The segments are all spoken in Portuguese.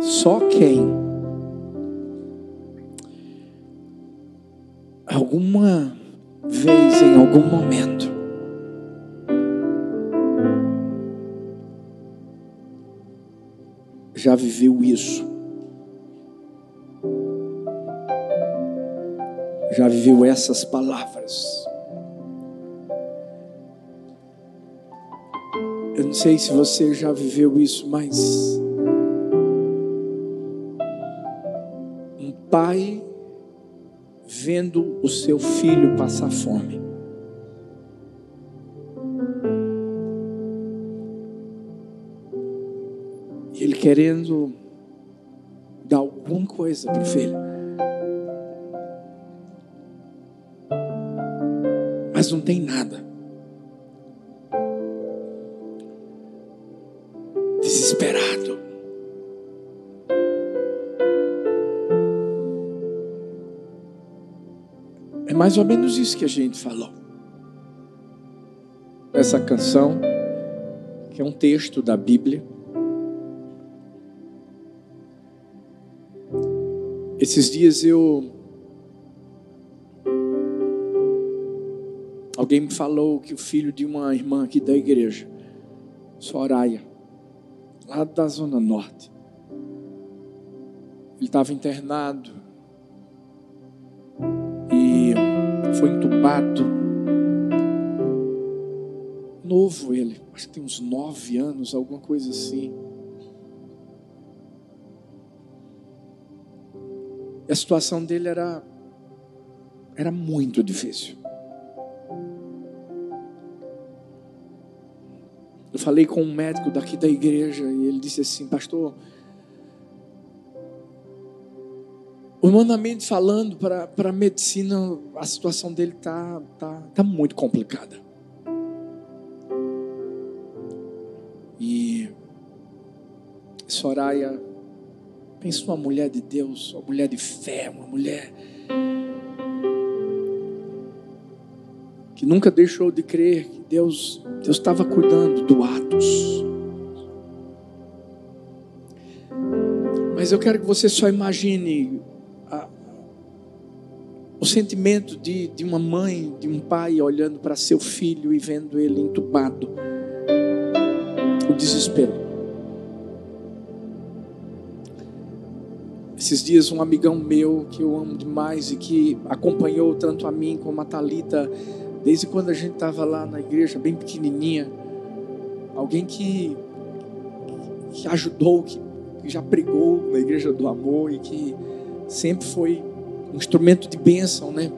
Só quem alguma vez em algum momento já viveu isso. Já viveu essas palavras. Eu não sei se você já viveu isso, mas pai vendo o seu filho passar fome. Ele querendo dar alguma coisa para o filho. Mas não tem nada. Mais ou menos isso que a gente falou. Essa canção, que é um texto da Bíblia. Esses dias eu. Alguém me falou que o filho de uma irmã aqui da igreja, Soraya, lá da Zona Norte, ele estava internado foi entubado. Novo ele, acho que tem uns nove anos, alguma coisa assim. E a situação dele era, era muito difícil. Eu falei com um médico daqui da igreja e ele disse assim, pastor, humanamente falando, para a medicina, a situação dele está tá, tá muito complicada. E Soraya, pensa uma mulher de Deus, uma mulher de fé, uma mulher que nunca deixou de crer que Deus Deus estava cuidando do Atos. Mas eu quero que você só imagine o sentimento de, de uma mãe, de um pai olhando para seu filho e vendo ele entubado. O desespero. Esses dias um amigão meu que eu amo demais e que acompanhou tanto a mim como a Talita desde quando a gente estava lá na igreja bem pequenininha, alguém que, que ajudou, que, que já pregou na igreja do amor e que sempre foi um instrumento de bênção, né?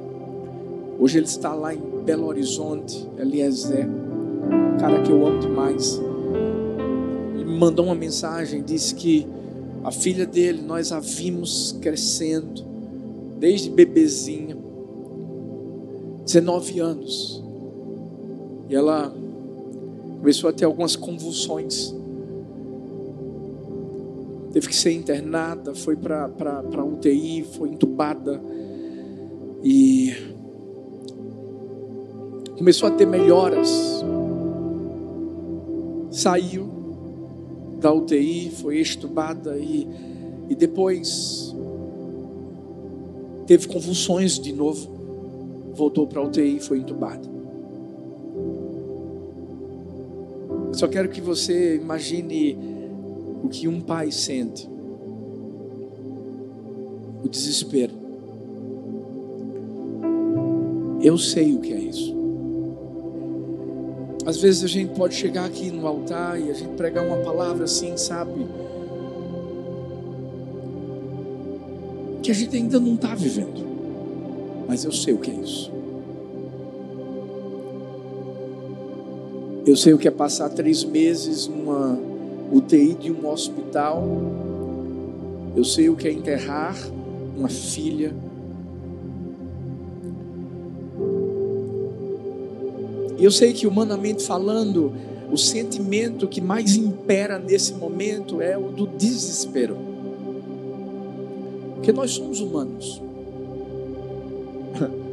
Hoje ele está lá em Belo Horizonte, Eliezer, um cara que eu amo demais. Ele me mandou uma mensagem, disse que a filha dele, nós a vimos crescendo, desde bebezinha, 19 anos. E ela começou a ter algumas convulsões. Teve que ser internada, foi para UTI, foi entubada. E começou a ter melhoras. Saiu da UTI, foi estubada e, e depois teve convulsões de novo. Voltou para a UTI e foi entubada. Só quero que você imagine o que um pai sente. O desespero. Eu sei o que é isso. Às vezes a gente pode chegar aqui no altar e a gente pregar uma palavra assim, sabe? Que a gente ainda não está vivendo. Mas eu sei o que é isso. Eu sei o que é passar três meses numa UTI de um hospital. Eu sei o que é enterrar uma filha. E eu sei que, humanamente falando, o sentimento que mais impera nesse momento é o do desespero. Porque nós somos humanos.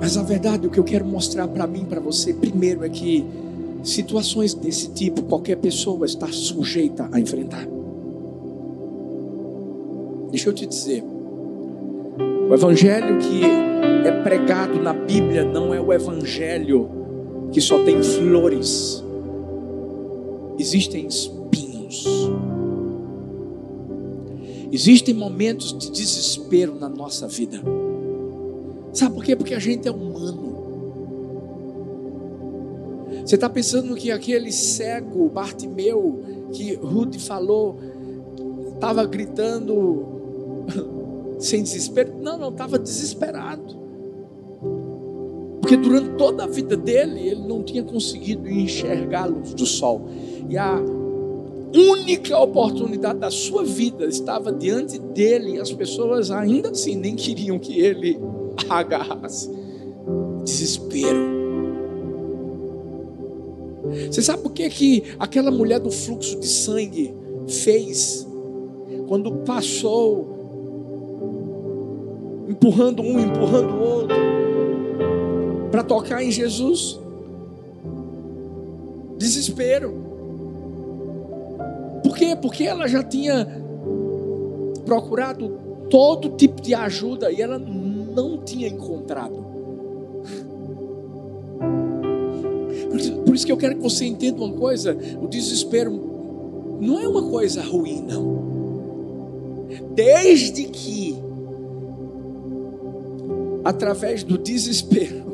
Mas a verdade, o que eu quero mostrar para mim, para você, primeiro é que situações desse tipo qualquer pessoa está sujeita a enfrentar. Deixa eu te dizer, o evangelho que é pregado na Bíblia não é o evangelho que só tem flores. Existem espinhos. Existem momentos de desespero na nossa vida. Sabe por quê? Porque a gente é humano. Você está pensando que aquele cego Bartimeu que Ruth falou estava gritando sem desespero? Não, não, estava desesperado. Porque durante toda a vida dele, ele não tinha conseguido enxergar a luz do sol. E a única oportunidade da sua vida estava diante dele, e as pessoas ainda assim nem queriam que ele agarrasse. Desespero. Você sabe por que, que aquela mulher do fluxo de sangue fez quando passou empurrando um, empurrando o outro para tocar em Jesus? Desespero. Por quê? Porque ela já tinha procurado todo tipo de ajuda e ela não tinha encontrado. Isso que eu quero que você entenda uma coisa: o desespero não é uma coisa ruim, não. Desde que, através do desespero,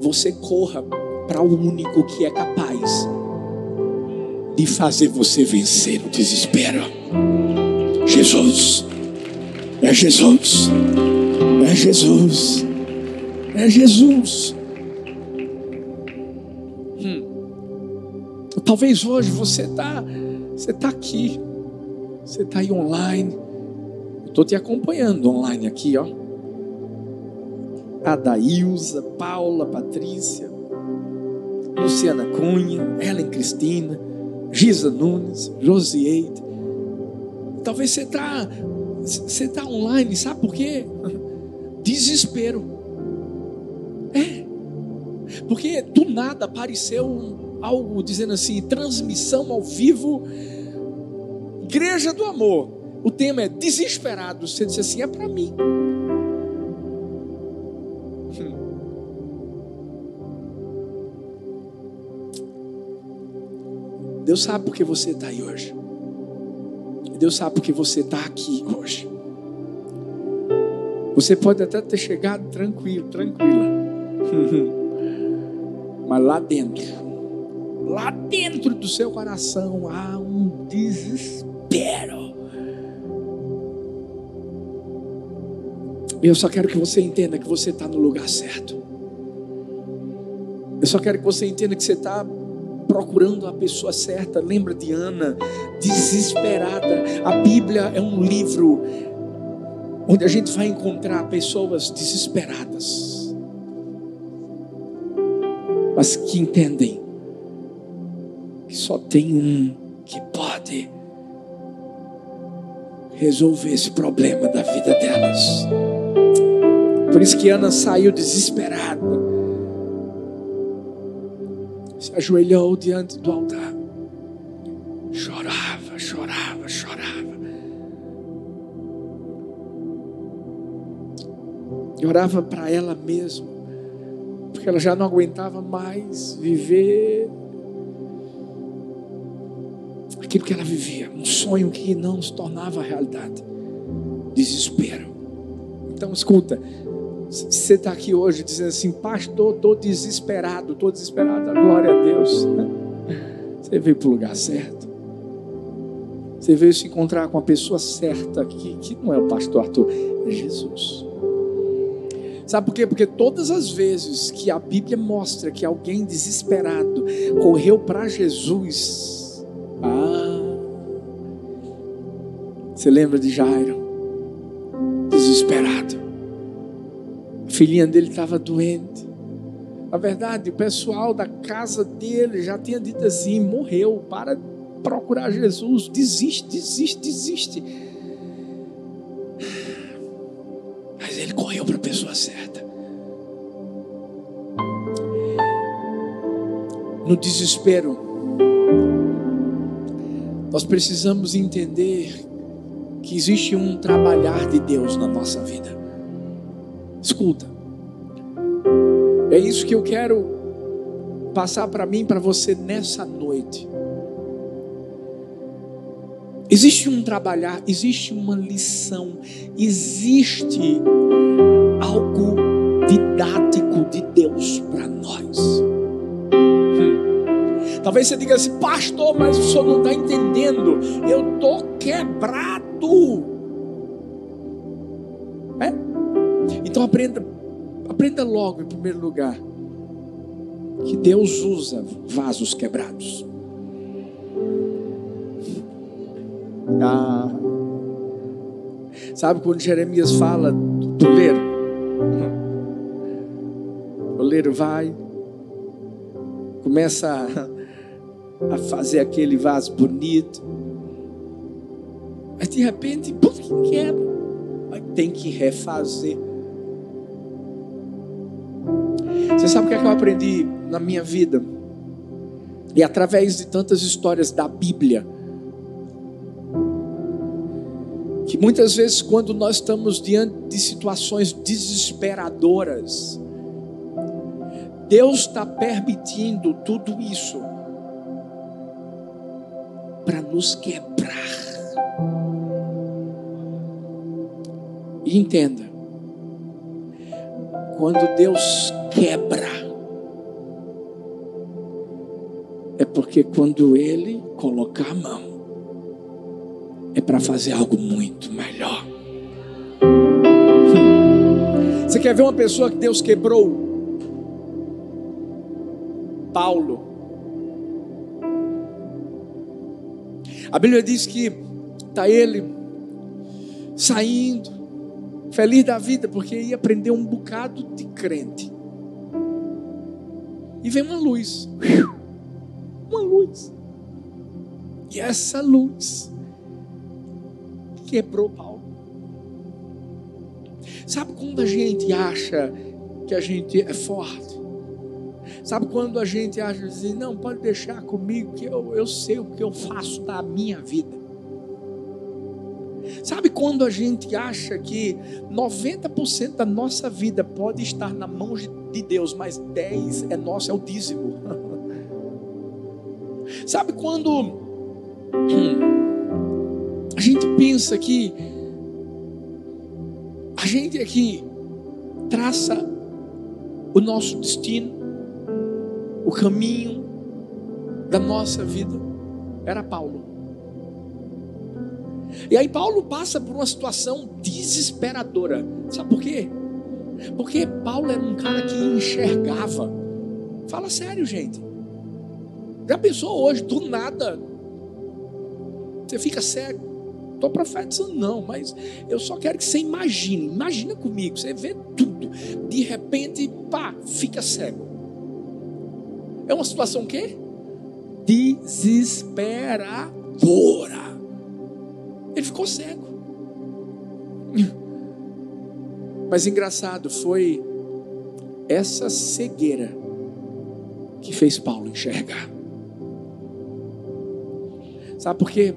você corra para o único que é capaz de fazer você vencer o desespero. Jesus, é Jesus, é Jesus, é Jesus. Talvez hoje você está você tá aqui, você está aí online. Eu estou te acompanhando online aqui, ó. Adailza, Paula, Patrícia, Luciana Cunha, Ellen Cristina, Gisa Nunes, Rosieide. Talvez você está você tá online, sabe por quê? Desespero. É. Porque do nada apareceu um algo dizendo assim: transmissão ao vivo, Igreja do Amor. O tema é desesperado. Você disse assim: é para mim. Hum. Deus sabe porque você está aí hoje. Deus sabe porque você está aqui hoje. Você pode até ter chegado tranquilo, tranquila. Mas lá dentro lá dentro do seu coração há um desespero. Eu só quero que você entenda que você está no lugar certo. Eu só quero que você entenda que você está procurando a pessoa certa. Lembra de Ana, desesperada. A Bíblia é um livro onde a gente vai encontrar pessoas desesperadas, mas que entendem só tem um que pode resolver esse problema da vida delas. Por isso que Ana saiu desesperada, se ajoelhou diante do altar, chorava, chorava, chorava. E orava para ela mesma, porque ela já não aguentava mais viver aquilo que ela vivia, um sonho que não se tornava realidade. Desespero. Então, escuta, você está aqui hoje dizendo assim, pastor, estou desesperado, estou desesperado, glória a Deus. Você veio para o lugar certo. Você veio se encontrar com a pessoa certa, que, que não é o pastor Arthur, é Jesus. Sabe por quê? Porque todas as vezes que a Bíblia mostra que alguém desesperado correu para Jesus, ah, você lembra de Jairo? Desesperado. A filhinha dele estava doente. Na verdade, o pessoal da casa dele já tinha dito assim: morreu, para procurar Jesus, desiste, desiste, desiste. Mas ele correu para a pessoa certa. no desespero, nós precisamos entender que existe um trabalhar de Deus na nossa vida. Escuta, é isso que eu quero passar para mim, para você nessa noite. Existe um trabalhar, existe uma lição, existe algo de Talvez você diga assim, pastor, mas o senhor não está entendendo. Eu estou quebrado. É? Então aprenda, aprenda logo em primeiro lugar que Deus usa vasos quebrados. Ah. Sabe quando Jeremias fala do oleiro? O oleiro vai, começa a, fazer aquele vaso bonito, mas de repente, pum, quebra. Tem que refazer. Você sabe o que, é que eu aprendi na minha vida? E através de tantas histórias da Bíblia, que muitas vezes, quando nós estamos diante de situações desesperadoras, Deus está permitindo tudo isso para nos quebrar. E entenda, quando Deus quebra, é porque quando Ele colocar a mão, é para fazer algo muito melhor. Você quer ver uma pessoa que Deus quebrou? Paulo. A Bíblia diz que está ele saindo, feliz da vida, porque ia aprender um bocado de crente. E vem uma luz, uma luz. E essa luz quebrou Paulo. Sabe quando a gente acha que a gente é forte? Sabe quando a gente acha assim, não, pode deixar comigo que eu, eu sei o que eu faço da minha vida. Sabe quando a gente acha que 90% da nossa vida pode estar na mão de Deus, mas 10 é nosso, é o dízimo. Sabe quando a gente pensa que a gente aqui traça o nosso destino, o caminho da nossa vida. Era Paulo. E aí Paulo passa por uma situação desesperadora. Sabe por quê? Porque Paulo era um cara que enxergava. Fala sério, gente. Já pensou hoje, do nada, você fica cego? Estou profetizando, não, mas eu só quero que você imagine. Imagina comigo, você vê tudo. De repente, pá, fica cego. É uma situação o quê? Desesperadora. Ele ficou cego. Mas engraçado, foi essa cegueira que fez Paulo enxergar. Sabe por quê?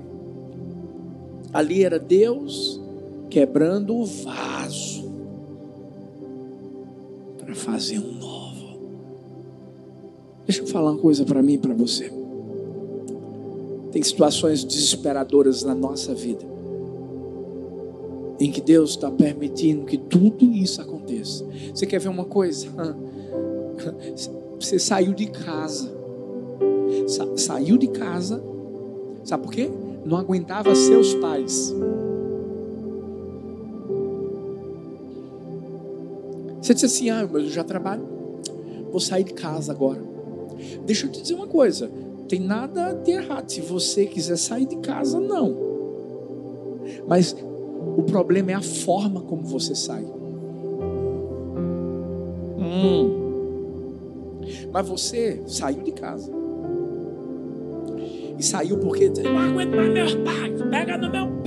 Ali era Deus quebrando o vaso para fazer um novo. Deixa eu falar uma coisa para mim e para você. Tem situações desesperadoras na nossa vida, em que Deus está permitindo que tudo isso aconteça. Você quer ver uma coisa? Você saiu de casa, Sa saiu de casa, sabe por quê? não aguentava seus pais. Você disse assim: Ah, mas eu já trabalho, vou sair de casa agora. Deixa eu te dizer uma coisa: tem nada de errado. Se você quiser sair de casa, não. Mas o problema é a forma como você sai. Hum. Mas você saiu de casa. E saiu porque não aguento mais meus pais, pega no meu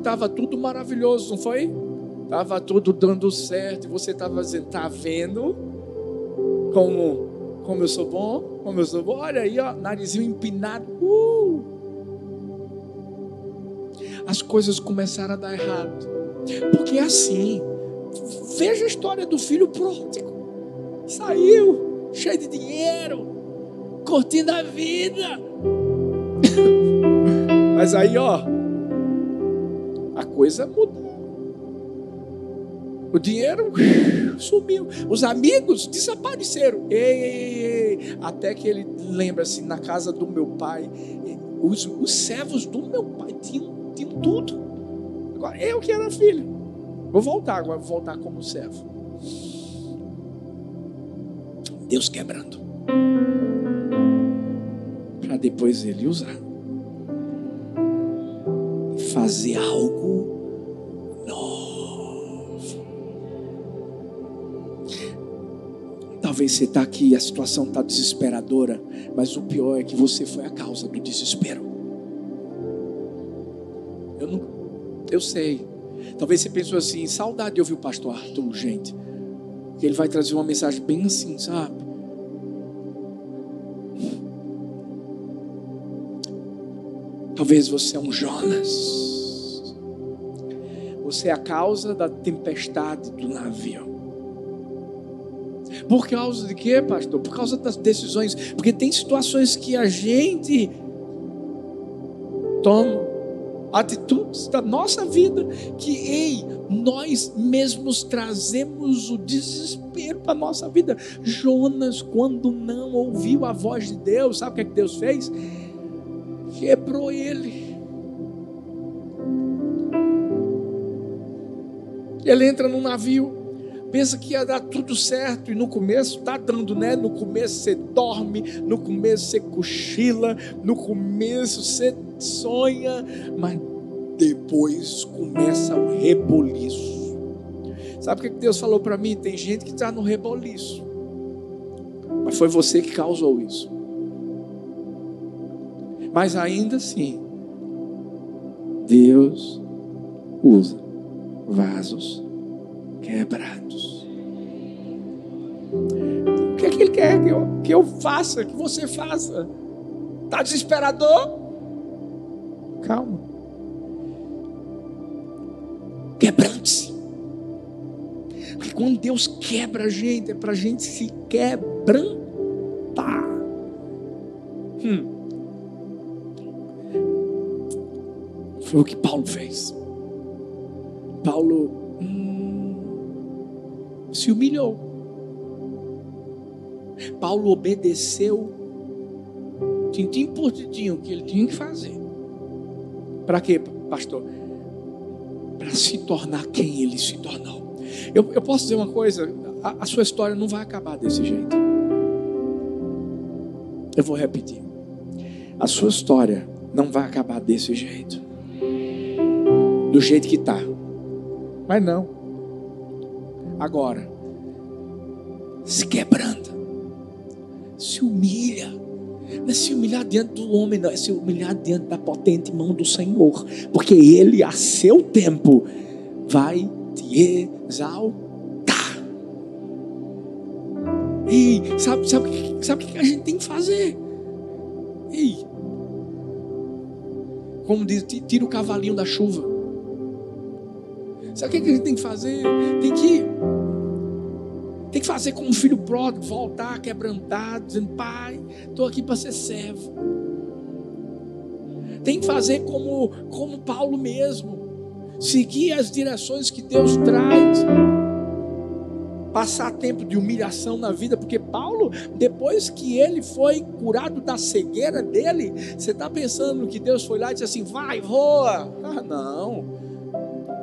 estava tudo maravilhoso, não foi? Estava tudo dando certo. E você estava dizendo, tá vendo como, como eu sou bom? Como eu sou bom? Olha aí, ó, narizinho empinado. Uh! As coisas começaram a dar errado. Porque é assim. Veja a história do filho pródigo. Saiu, cheio de dinheiro, curtindo a vida. Mas aí, ó, a coisa mudou. O dinheiro sumiu. Os amigos desapareceram. Ei, ei, ei. Até que ele lembra assim: na casa do meu pai, os, os servos do meu pai tinham, tinham tudo. Agora, eu que era filho. Vou voltar agora, vou voltar como servo. Deus quebrando. Para depois ele usar. Fazer algo Talvez você está aqui e a situação está desesperadora, mas o pior é que você foi a causa do desespero. Eu não, eu sei. Talvez você pensou assim, saudade de ouvir o pastor Arthur, gente. Que ele vai trazer uma mensagem bem assim, sabe? Talvez você é um Jonas. Você é a causa da tempestade do navio. Por causa de quê, pastor? Por causa das decisões. Porque tem situações que a gente toma atitudes da nossa vida que, ei, nós mesmos trazemos o desespero para a nossa vida. Jonas, quando não ouviu a voz de Deus, sabe o que, é que Deus fez? Quebrou ele. Ele entra num navio pensa que ia dar tudo certo e no começo está dando, né? No começo você dorme, no começo você cochila, no começo você sonha, mas depois começa o reboliço. Sabe o que Deus falou para mim? Tem gente que está no reboliço, mas foi você que causou isso. Mas ainda assim, Deus usa vasos quebrados. O que é que Ele quer que eu, que eu faça, que você faça? Está desesperador? Calma. Quebrante-se. Porque quando Deus quebra a gente, é para a gente se quebrantar. Hum. Foi o que Paulo fez. Paulo se humilhou. Paulo obedeceu tintim por tintim o que ele tinha que fazer. Para quê, pastor? Para se tornar quem ele se tornou. Eu, eu posso dizer uma coisa: a, a sua história não vai acabar desse jeito. Eu vou repetir. A sua história não vai acabar desse jeito. Do jeito que está. Mas não. Agora, se quebranta, se humilha. Não é se humilhar diante do homem, não, é se humilhar diante da potente mão do Senhor, porque Ele, a seu tempo, vai te exaltar. Ei, sabe, sabe, sabe o que a gente tem que fazer? Ei, como diz, tira o cavalinho da chuva. Sabe o que a gente tem que fazer? Tem que tem que fazer como um filho pródigo, voltar quebrantado, dizendo: Pai, estou aqui para ser servo. Tem que fazer como, como Paulo mesmo, seguir as direções que Deus traz. Passar tempo de humilhação na vida, porque Paulo, depois que ele foi curado da cegueira dele, você está pensando que Deus foi lá e disse assim: vai, voa. Ah, não.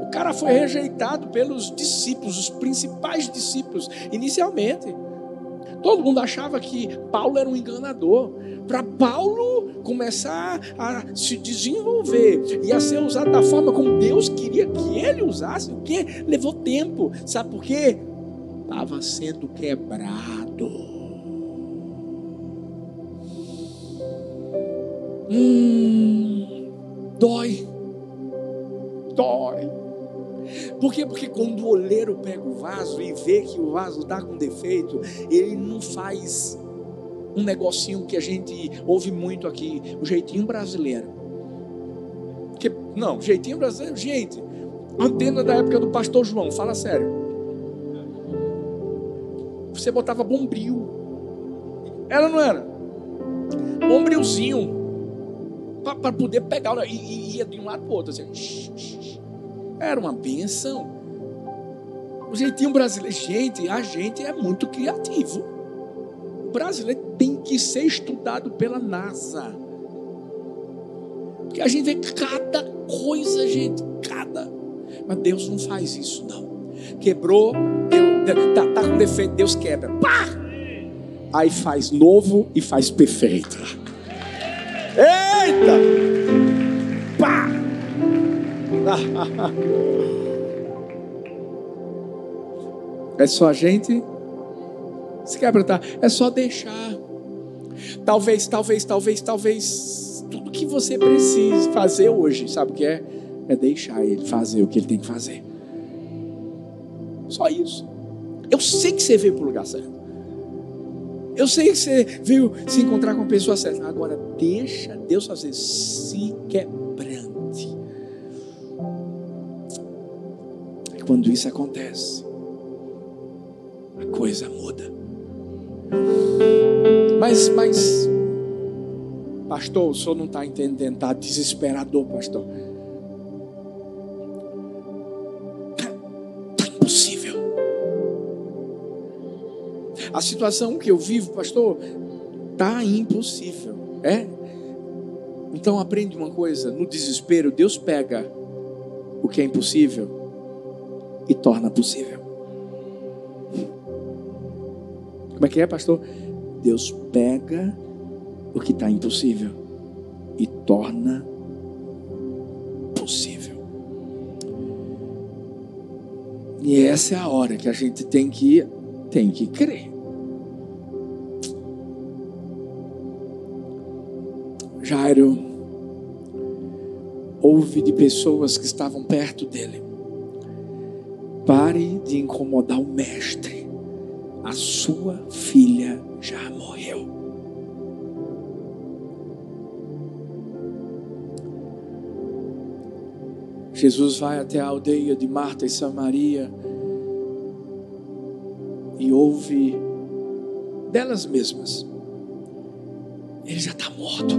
O cara foi rejeitado pelos discípulos, os principais discípulos, inicialmente. Todo mundo achava que Paulo era um enganador. Para Paulo começar a se desenvolver e a ser usado da forma como Deus queria que ele usasse, o que levou tempo. Sabe por quê? Estava sendo quebrado. Hum, dói, dói. Por quê? Porque quando o oleiro pega o vaso e vê que o vaso está com defeito, ele não faz um negocinho que a gente ouve muito aqui, o jeitinho brasileiro. Que, não, jeitinho brasileiro, gente, antena da época do pastor João, fala sério. Você botava bombril. Era não era? Bombrilzinho. Para poder pegar. E, e ia de um lado para o outro. Assim, era uma benção. O jeitinho brasileiro. Gente, a gente é muito criativo. O brasileiro tem que ser estudado pela NASA. Porque a gente vê cada coisa, gente. Cada. Mas Deus não faz isso, não. Quebrou, Deus, tá, tá com defeito, Deus quebra. Pá! Aí faz novo e faz perfeito. Eita! Pá! É só a gente se quebrantar. É só deixar. Talvez, talvez, talvez, talvez. Tudo que você precisa fazer hoje, sabe o que é? É deixar ele fazer o que ele tem que fazer. Só isso. Eu sei que você veio para o lugar certo. Eu sei que você veio se encontrar com a pessoa certa. Agora, deixa Deus fazer. Se quebrante. Quando isso acontece, a coisa muda. Mas, mas, pastor, o senhor não está entendendo, está desesperador, pastor. Está impossível. A situação que eu vivo, pastor, está impossível. É? Então aprende uma coisa: no desespero, Deus pega o que é impossível e torna possível. Como é que é, pastor? Deus pega o que está impossível e torna possível. E essa é a hora que a gente tem que tem que crer. Jairo ouve de pessoas que estavam perto dele. Pare de incomodar o mestre a sua filha já morreu. Jesus vai até a aldeia de Marta e Samaria e ouve delas mesmas: ele já está morto.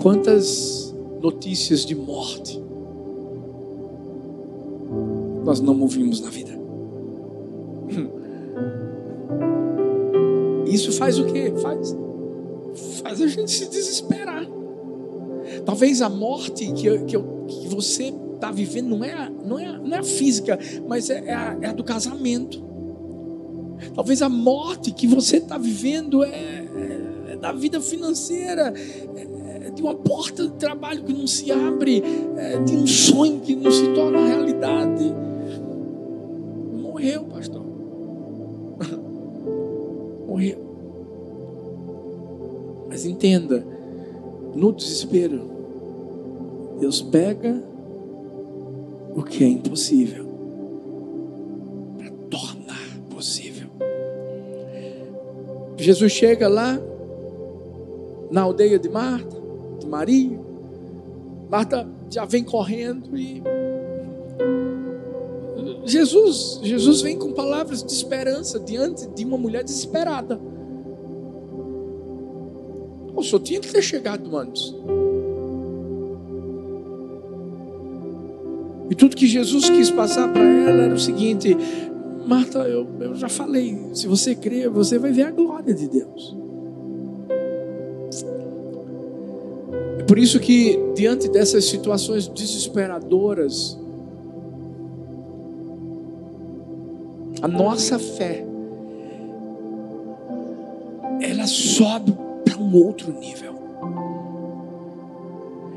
Quantas notícias de morte nós não ouvimos na vida. Isso faz o que? Faz, faz a gente se desesperar. Talvez a morte que, eu, que, eu, que você está vivendo não é, a, não, é a, não é a física, mas é, é, a, é a do casamento. Talvez a morte que você está vivendo é, é, é, da vida financeira, é, é de uma porta de trabalho que não se abre, é de um sonho que não se torna realidade entenda, no desespero, Deus pega o que é impossível para tornar possível. Jesus chega lá na aldeia de Marta, de Maria. Marta já vem correndo e Jesus, Jesus vem com palavras de esperança diante de uma mulher desesperada. Senhor tinha que ter chegado antes. E tudo que Jesus quis passar para ela era o seguinte: Marta, eu, eu já falei, se você crer, você vai ver a glória de Deus. É por isso que, diante dessas situações desesperadoras, A nossa fé, ela sobe um outro nível.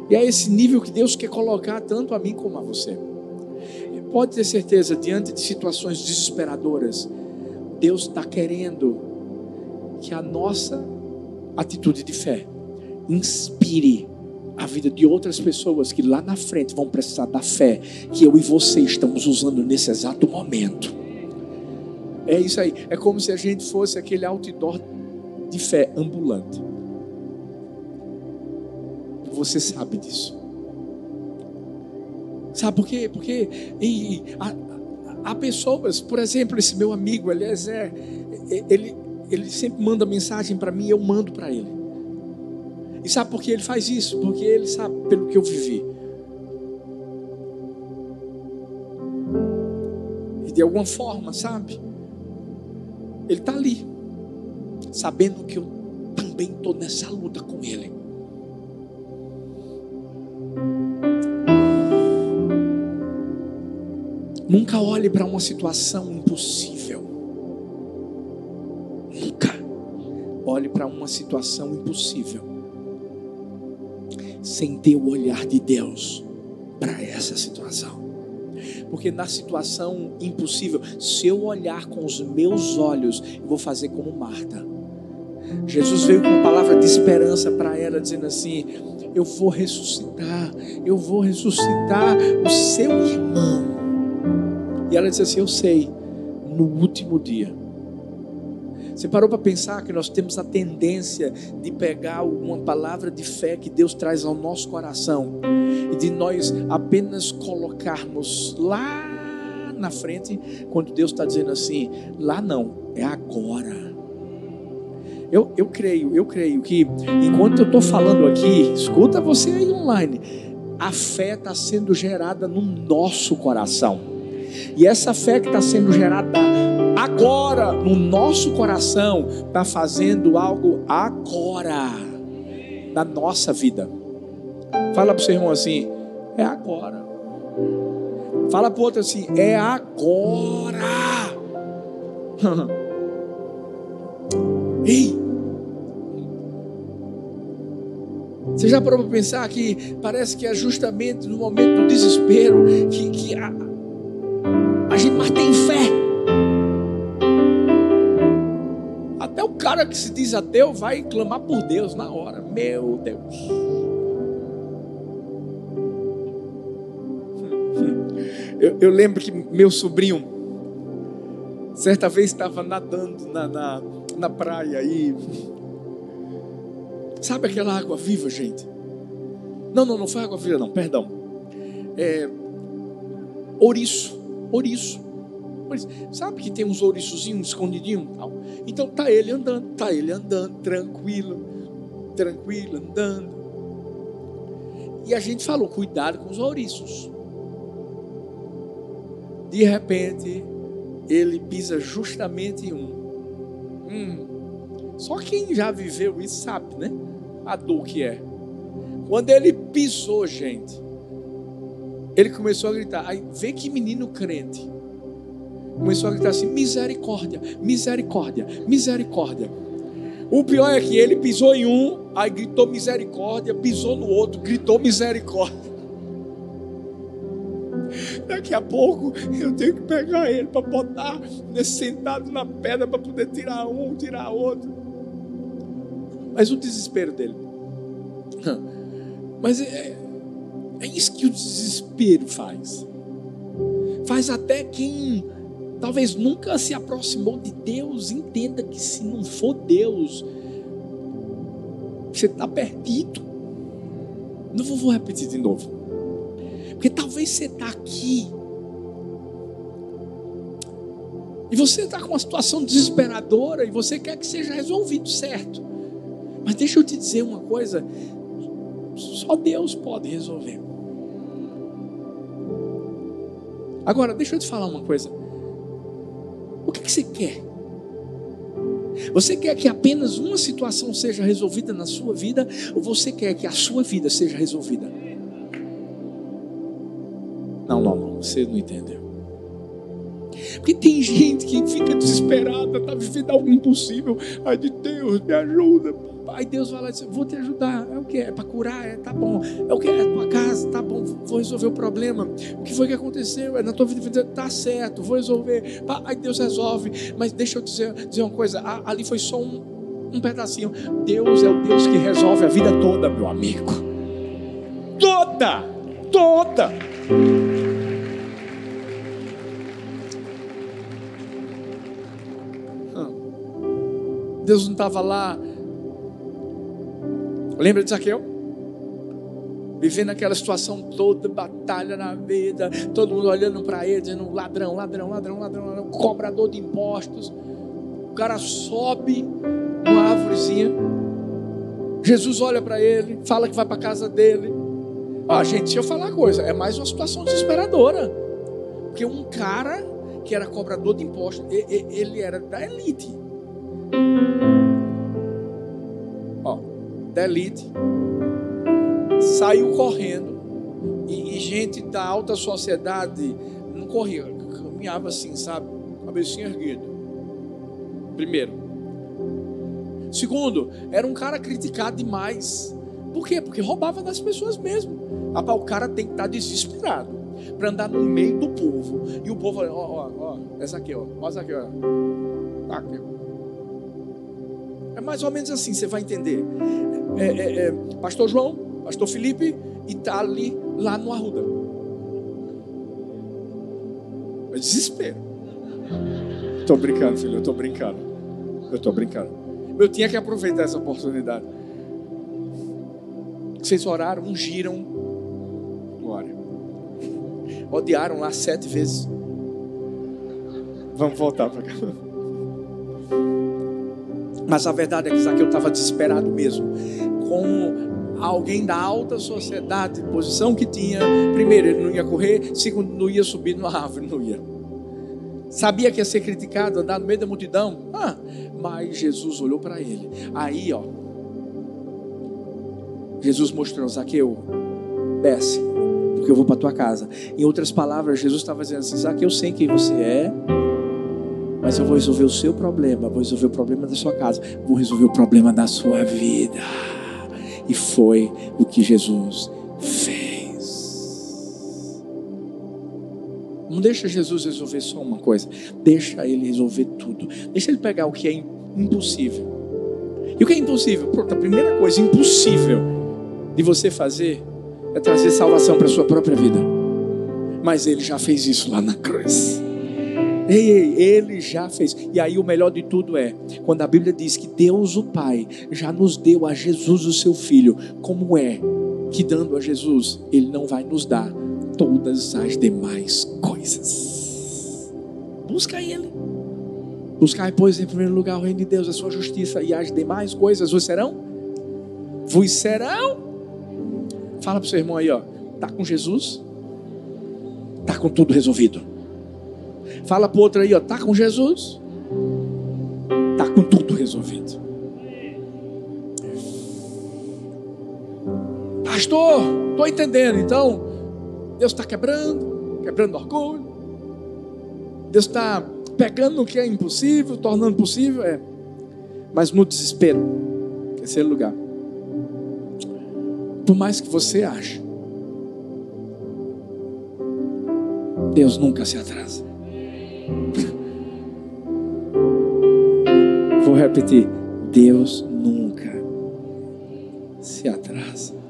E é esse nível que Deus quer colocar tanto a mim como a você. Pode ter certeza, diante de situações desesperadoras, Deus está querendo que a nossa atitude de fé inspire a vida de outras pessoas que lá na frente vão precisar da fé que eu e você estamos usando nesse exato momento. É isso aí. É como se a gente fosse aquele outdoor de fé ambulante. Você sabe disso. Sabe por quê? Porque e, há, há, pessoas, por exemplo, esse meu amigo Eliezer, ele, ele sempre manda mensagem para mim eu mando para ele. E sabe por que ele faz isso? Porque ele sabe pelo que eu vivi. E de alguma forma, sabe? Ele está ali, sabendo que eu também estou nessa luta com ele. Nunca olhe para uma situação impossível. Nunca olhe para uma situação impossível sem ter o olhar de Deus para essa situação. Porque na situação impossível, se eu olhar com os meus olhos, eu vou fazer como Marta. Jesus veio com palavra de esperança para ela, dizendo assim: Eu vou ressuscitar, eu vou ressuscitar o seu irmão. E ela disse assim: Eu sei, no último dia. Você parou para pensar que nós temos a tendência de pegar uma palavra de fé que Deus traz ao nosso coração e de nós apenas colocarmos lá na frente, quando Deus está dizendo assim: lá não, é agora. Eu, eu creio, eu creio que enquanto eu estou falando aqui, escuta você aí online, a fé está sendo gerada no nosso coração. E essa fé que está sendo gerada agora no nosso coração está fazendo algo agora na nossa vida. Fala para o seu irmão assim: é agora. Fala para o outro assim: é agora. Ei! Você já parou para pensar que parece que é justamente no momento do desespero que, que a, a gente mais tem fé. Até o cara que se diz ateu vai clamar por Deus na hora. Meu Deus. Eu, eu lembro que meu sobrinho, certa vez estava nadando na, na, na praia e. Sabe aquela água viva, gente? Não, não, não foi água viva, não, perdão. É, ouriço ouriço. Sabe que tem uns ouriçozinhos escondidinhos? Então tá ele andando, tá ele andando, tranquilo, tranquilo, andando. E a gente falou, cuidado com os ouriços. De repente, ele pisa justamente em um. Hum, só quem já viveu isso sabe, né? A dor que é. Quando ele pisou, gente, ele começou a gritar. Aí, vê que menino crente. Começou a gritar assim: misericórdia, misericórdia, misericórdia. O pior é que ele pisou em um, aí gritou misericórdia, pisou no outro, gritou misericórdia. Daqui a pouco eu tenho que pegar ele para botar sentado na pedra para poder tirar um, tirar outro. Mas o desespero dele. Mas é, é isso que o desespero faz. Faz até quem talvez nunca se aproximou de Deus entenda que se não for Deus, você está perdido. Não vou repetir de novo. Porque talvez você está aqui. E você está com uma situação desesperadora e você quer que seja resolvido certo. Mas deixa eu te dizer uma coisa: só Deus pode resolver. Agora, deixa eu te falar uma coisa. O que, que você quer? Você quer que apenas uma situação seja resolvida na sua vida? Ou você quer que a sua vida seja resolvida? Não, não, não. Você não entendeu. Porque tem gente que fica desesperada, está vivendo algo impossível. Ai de Deus, me ajuda. Aí Deus vai lá e diz: Vou te ajudar. É o que? É para curar? É, tá bom. É o que? É a tua casa? Tá bom. Vou resolver o problema. O que foi que aconteceu? É na tua vida? Tá certo. Vou resolver. Aí Deus resolve. Mas deixa eu dizer, dizer uma coisa: ali foi só um, um pedacinho. Deus é o Deus que resolve a vida toda, meu amigo. toda, toda. Deus não estava lá. Lembra de Zaqueu? Vivendo aquela situação toda, batalha na vida, todo mundo olhando para ele, dizendo ladrão, ladrão, ladrão, ladrão, ladrão, cobrador de impostos. O cara sobe uma árvorezinha. Jesus olha para ele, fala que vai para casa dele. Ah, gente, se eu falar uma coisa, é mais uma situação desesperadora. Porque um cara que era cobrador de impostos, ele era da elite. Ó, da elite. Saiu correndo. E, e, gente da alta sociedade não corria, caminhava assim, sabe? Cabecinha erguida. Primeiro. Segundo, era um cara criticado demais. Por quê? Porque roubava das pessoas mesmo. O cara tem que estar desesperado para andar no meio do povo. E o povo, ó, ó, ó, essa aqui, ó, ó, essa aqui, ó. Tá aqui, ó. É mais ou menos assim, você vai entender. É, é, é, Pastor João, Pastor Felipe, e tá ali, lá no Arruda. É desespero. Estou brincando, filho, eu estou brincando. Eu estou brincando. Eu tinha que aproveitar essa oportunidade. Vocês oraram, ungiram. Glória. Odiaram lá sete vezes. Vamos voltar para cá. Mas a verdade é que Zaqueu estava desesperado mesmo. Com alguém da alta sociedade, posição que tinha, primeiro, ele não ia correr, segundo, não ia subir numa árvore, não ia. Sabia que ia ser criticado, andar no meio da multidão. Ah, mas Jesus olhou para ele. Aí, ó. Jesus mostrou, Zaqueu, desce, porque eu vou para tua casa. Em outras palavras, Jesus estava dizendo assim: Zaqueu, eu sei quem você é, mas eu vou resolver o seu problema, vou resolver o problema da sua casa, vou resolver o problema da sua vida. E foi o que Jesus fez. Não deixa Jesus resolver só uma coisa, deixa ele resolver tudo. Deixa ele pegar o que é impossível. E o que é impossível? Pronto, a primeira coisa impossível de você fazer é trazer salvação para a sua própria vida. Mas ele já fez isso lá na cruz. Ei, ele já fez. E aí o melhor de tudo é, quando a Bíblia diz que Deus o Pai já nos deu a Jesus o seu filho, como é que dando a Jesus, ele não vai nos dar todas as demais coisas? Busca ele. Buscai, pois, em primeiro lugar o reino de Deus, a sua justiça e as demais coisas vos serão? Vos serão? Fala para o seu irmão aí, ó. Tá com Jesus? Tá com tudo resolvido. Fala para outro aí, ó, tá com Jesus? Tá com tudo resolvido. Pastor, estou entendendo. Então, Deus está quebrando, quebrando orgulho. Deus está pegando o que é impossível, tornando possível. É. Mas no desespero, terceiro lugar. Por mais que você ache, Deus nunca se atrasa. Vou repetir: Deus nunca se atrasa.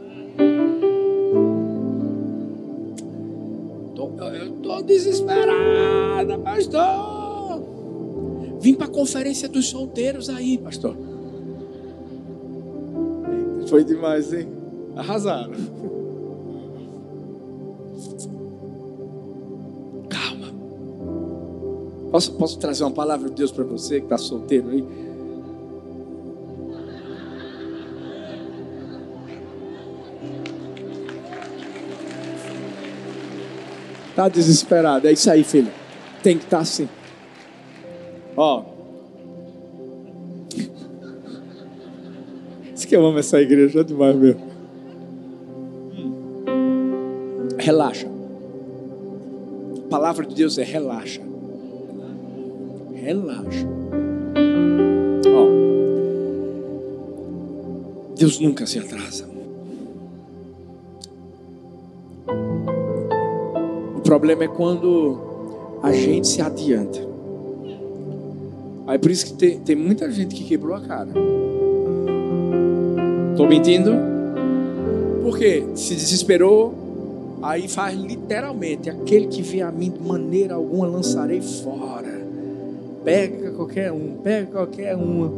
eu estou desesperada, pastor. Vim para a conferência dos solteiros aí, pastor. Foi demais, hein? Arrasaram. Posso, posso trazer uma palavra de Deus para você que está solteiro aí? Está desesperado. É isso aí, filho. Tem que estar tá assim. Ó. Isso que eu amo essa igreja é demais mesmo. Relaxa. A palavra de Deus é relaxa. Relaxa. Ó, Deus nunca se atrasa. O problema é quando a gente se adianta. Aí por isso que tem, tem muita gente que quebrou a cara. Estou mentindo? Porque se desesperou, Aí faz literalmente: aquele que vê a mim de maneira alguma lançarei fora. Pega qualquer um, pega qualquer uma.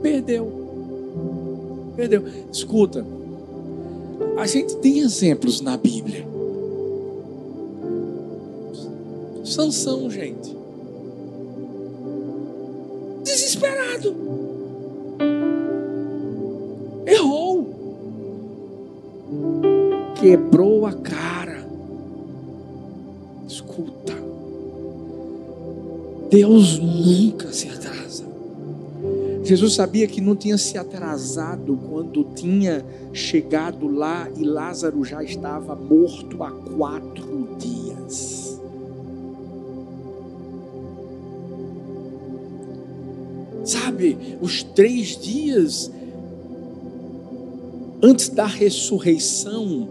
Perdeu. Perdeu. Escuta. A gente tem exemplos na Bíblia. Sansão, gente. Desesperado. Errou. Quebrou a cara. Deus nunca se atrasa. Jesus sabia que não tinha se atrasado quando tinha chegado lá e Lázaro já estava morto há quatro dias. Sabe, os três dias antes da ressurreição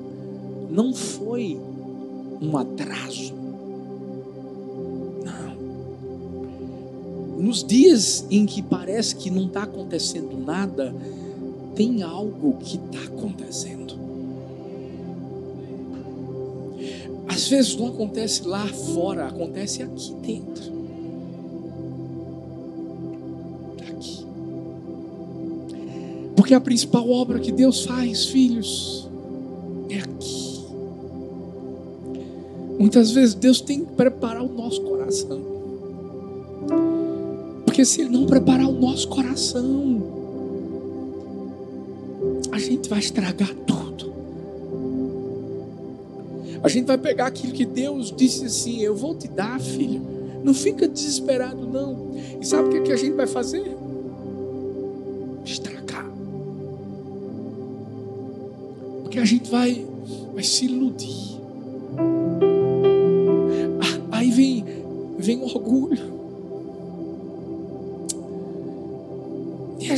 não foi um atraso. Nos dias em que parece que não está acontecendo nada, tem algo que está acontecendo. Às vezes não acontece lá fora, acontece aqui dentro. Aqui. Porque a principal obra que Deus faz, filhos, é aqui. Muitas vezes Deus tem que preparar o nosso coração. Porque se Ele não preparar o nosso coração, a gente vai estragar tudo. A gente vai pegar aquilo que Deus disse assim: Eu vou te dar, filho. Não fica desesperado, não. E sabe o que, que a gente vai fazer? Estragar. Porque a gente vai, vai se iludir. Ah, aí vem, vem orgulho.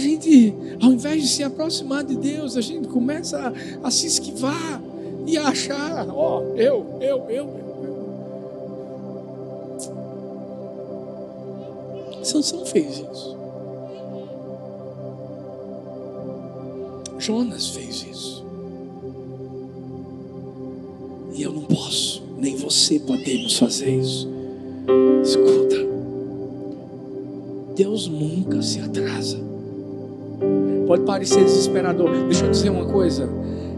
Gente, ao invés de se aproximar de Deus, a gente começa a, a se esquivar e a achar, ó, oh, eu, eu, eu, eu. Sansão fez isso. Jonas fez isso. E eu não posso, nem você podemos fazer isso. Escuta, Deus nunca se atrasa. Pode parecer desesperador. Deixa eu dizer uma coisa.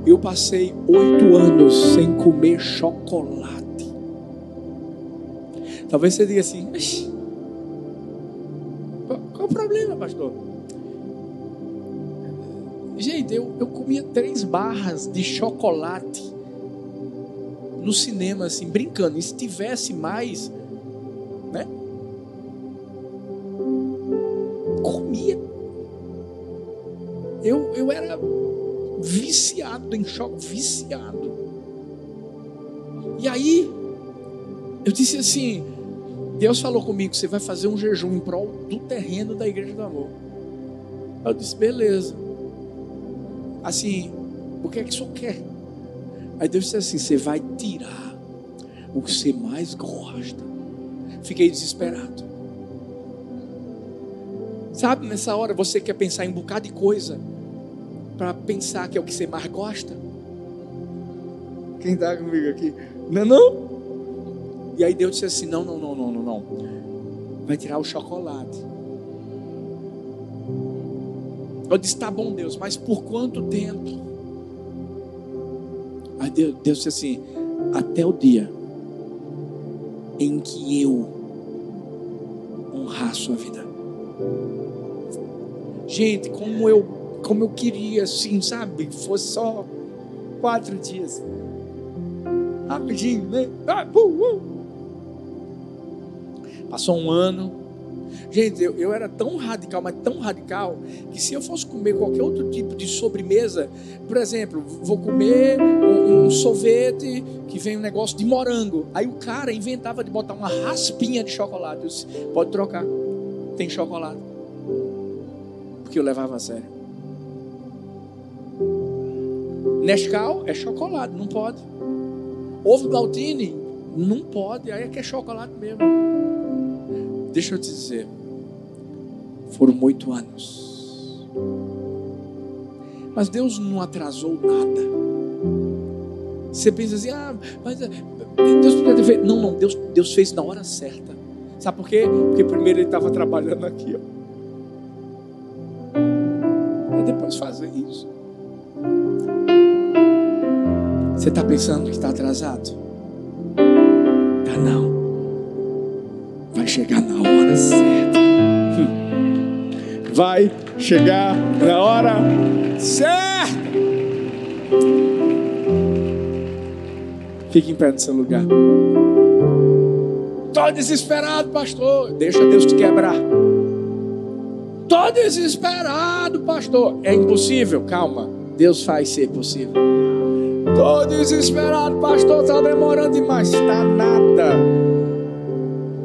Eu passei oito anos sem comer chocolate. Talvez você diga assim: qual, o problema, pastor? Gente, eu, eu comia três barras de chocolate no cinema, assim, brincando. E se tivesse mais, né? Eu, eu era viciado em choque, viciado. E aí, eu disse assim: Deus falou comigo, você vai fazer um jejum em prol do terreno da igreja do amor. Eu disse, beleza. Assim, o que é que o senhor quer? Aí Deus disse assim: você vai tirar o que você mais gosta. Fiquei desesperado. Sabe, nessa hora você quer pensar em um bocado de coisa para pensar que é o que você mais gosta? Quem está comigo aqui? Não é não? E aí Deus disse assim: não, não, não, não, não, não. Vai tirar o chocolate. Eu disse: tá bom, Deus, mas por quanto tempo? Aí Deus, Deus disse assim: até o dia em que eu honrar a sua vida. Gente, como eu como eu queria, assim, sabe? Fosse só quatro dias. Rapidinho, né? Ah, uh, uh. Passou um ano. Gente, eu, eu era tão radical, mas tão radical, que se eu fosse comer qualquer outro tipo de sobremesa, por exemplo, vou comer um, um sorvete que vem um negócio de morango. Aí o cara inventava de botar uma raspinha de chocolate. Eu disse, pode trocar, tem chocolate. Porque eu levava a sério. Nescau é chocolate, não pode. Ovo Maltine, não pode. Aí é que é chocolate mesmo. Deixa eu te dizer. Foram oito anos. Mas Deus não atrasou nada. Você pensa assim, ah, mas eh, Deus podia ter feito. Não, não, Deus, Deus fez na hora certa. Sabe por quê? Porque primeiro ele estava trabalhando aqui, ó. Para depois fazer isso. Você está pensando que está atrasado? Tá não. Vai chegar na hora certa. Vai chegar na hora certa. Fique em pé no seu lugar. Estou desesperado, pastor. Deixa Deus te quebrar. Estou desesperado, pastor. É impossível. Calma. Deus faz ser possível. Estou desesperado, pastor. Está demorando demais. Está nada.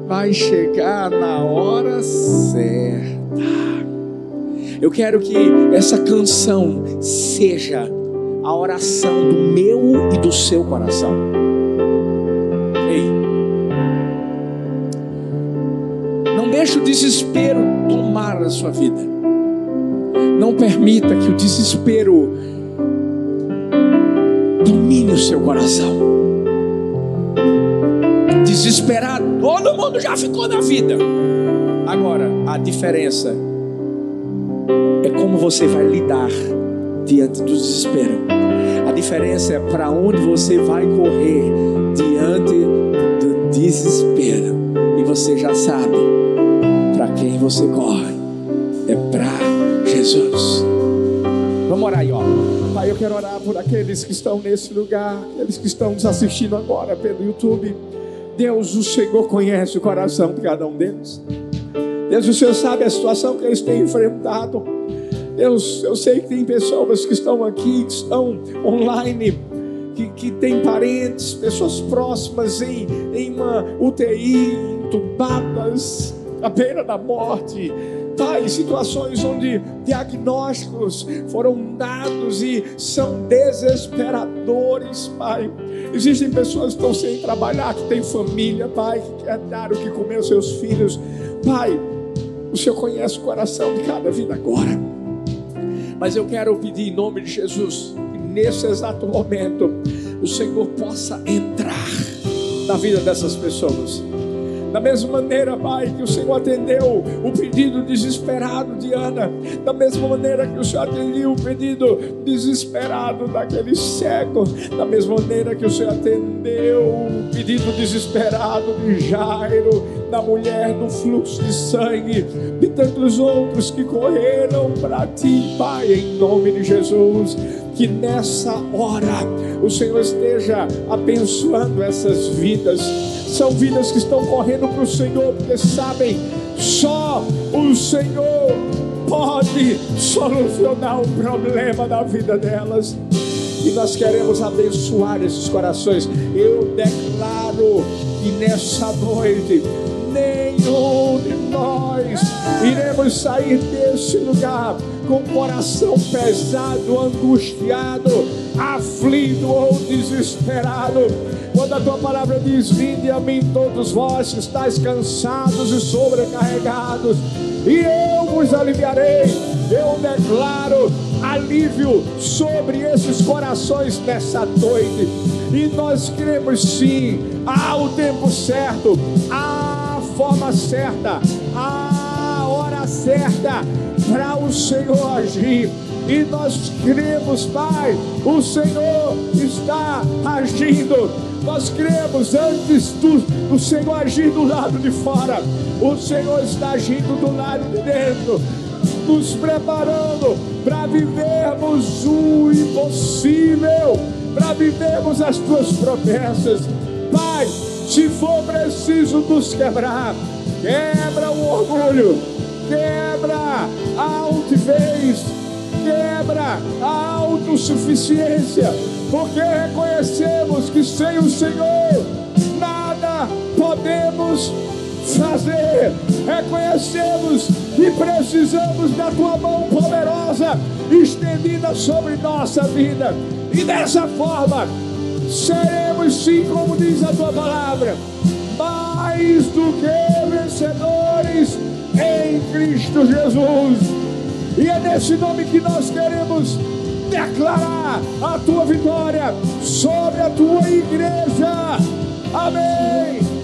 Vai chegar na hora certa. Eu quero que essa canção seja a oração do meu e do seu coração. Ei, não deixe o desespero tomar a sua vida. Não permita que o desespero domine o seu coração. Desesperado, todo mundo já ficou na vida. Agora, a diferença é como você vai lidar diante do desespero. A diferença é para onde você vai correr diante do desespero. E você já sabe para quem você corre. É para Jesus. Vamos orar aí, ó. Pai, eu quero orar por aqueles que estão nesse lugar, aqueles que estão nos assistindo agora pelo YouTube. Deus, o Senhor conhece o coração de cada um deles. Deus, o Senhor sabe a situação que eles têm enfrentado. Deus, eu sei que tem pessoas que estão aqui, que estão online, que, que têm parentes, pessoas próximas em, em uma UTI, entubadas, à beira da morte. Pai, situações onde diagnósticos foram dados e são desesperadores, Pai. Existem pessoas que estão sem trabalhar, que têm família, Pai, que quer dar o que comer aos seus filhos. Pai, o Senhor conhece o coração de cada vida agora. Mas eu quero pedir em nome de Jesus que nesse exato momento o Senhor possa entrar na vida dessas pessoas da mesma maneira, Pai, que o Senhor atendeu o pedido desesperado de Ana, da mesma maneira que o Senhor atendeu o pedido desesperado daquele cego, da mesma maneira que o Senhor atendeu o pedido desesperado de Jairo, da mulher do fluxo de sangue, de tantos outros que correram para ti, Pai, em nome de Jesus que nessa hora o Senhor esteja abençoando essas vidas. São vidas que estão correndo para o Senhor, porque sabem, só o Senhor pode solucionar o problema da vida delas. E nós queremos abençoar esses corações. Eu declaro que nessa noite nenhum de nós iremos sair desse lugar com coração pesado, angustiado, aflito ou desesperado. Quando a tua palavra diz: Vinde a mim todos vós que estáis cansados e sobrecarregados, e eu vos aliviarei. Eu declaro alívio sobre esses corações nessa noite. E nós cremos sim, há o tempo certo, há a forma certa, a hora certa para o Senhor agir. E nós cremos, Pai, o Senhor está agindo. Nós cremos antes do, do Senhor agir do lado de fora, o Senhor está agindo do lado de dentro, nos preparando para vivermos o impossível, para vivermos as tuas promessas. Pai, se for preciso nos quebrar, quebra o orgulho, quebra a altivez, quebra a autossuficiência, porque reconhecemos que sem o Senhor nada podemos fazer. Reconhecemos que precisamos da tua mão poderosa estendida sobre nossa vida, e dessa forma seremos sim, como diz a tua palavra, mais do que vencedores em Cristo Jesus. E é nesse nome que nós queremos declarar a tua vitória sobre a tua igreja. Amém.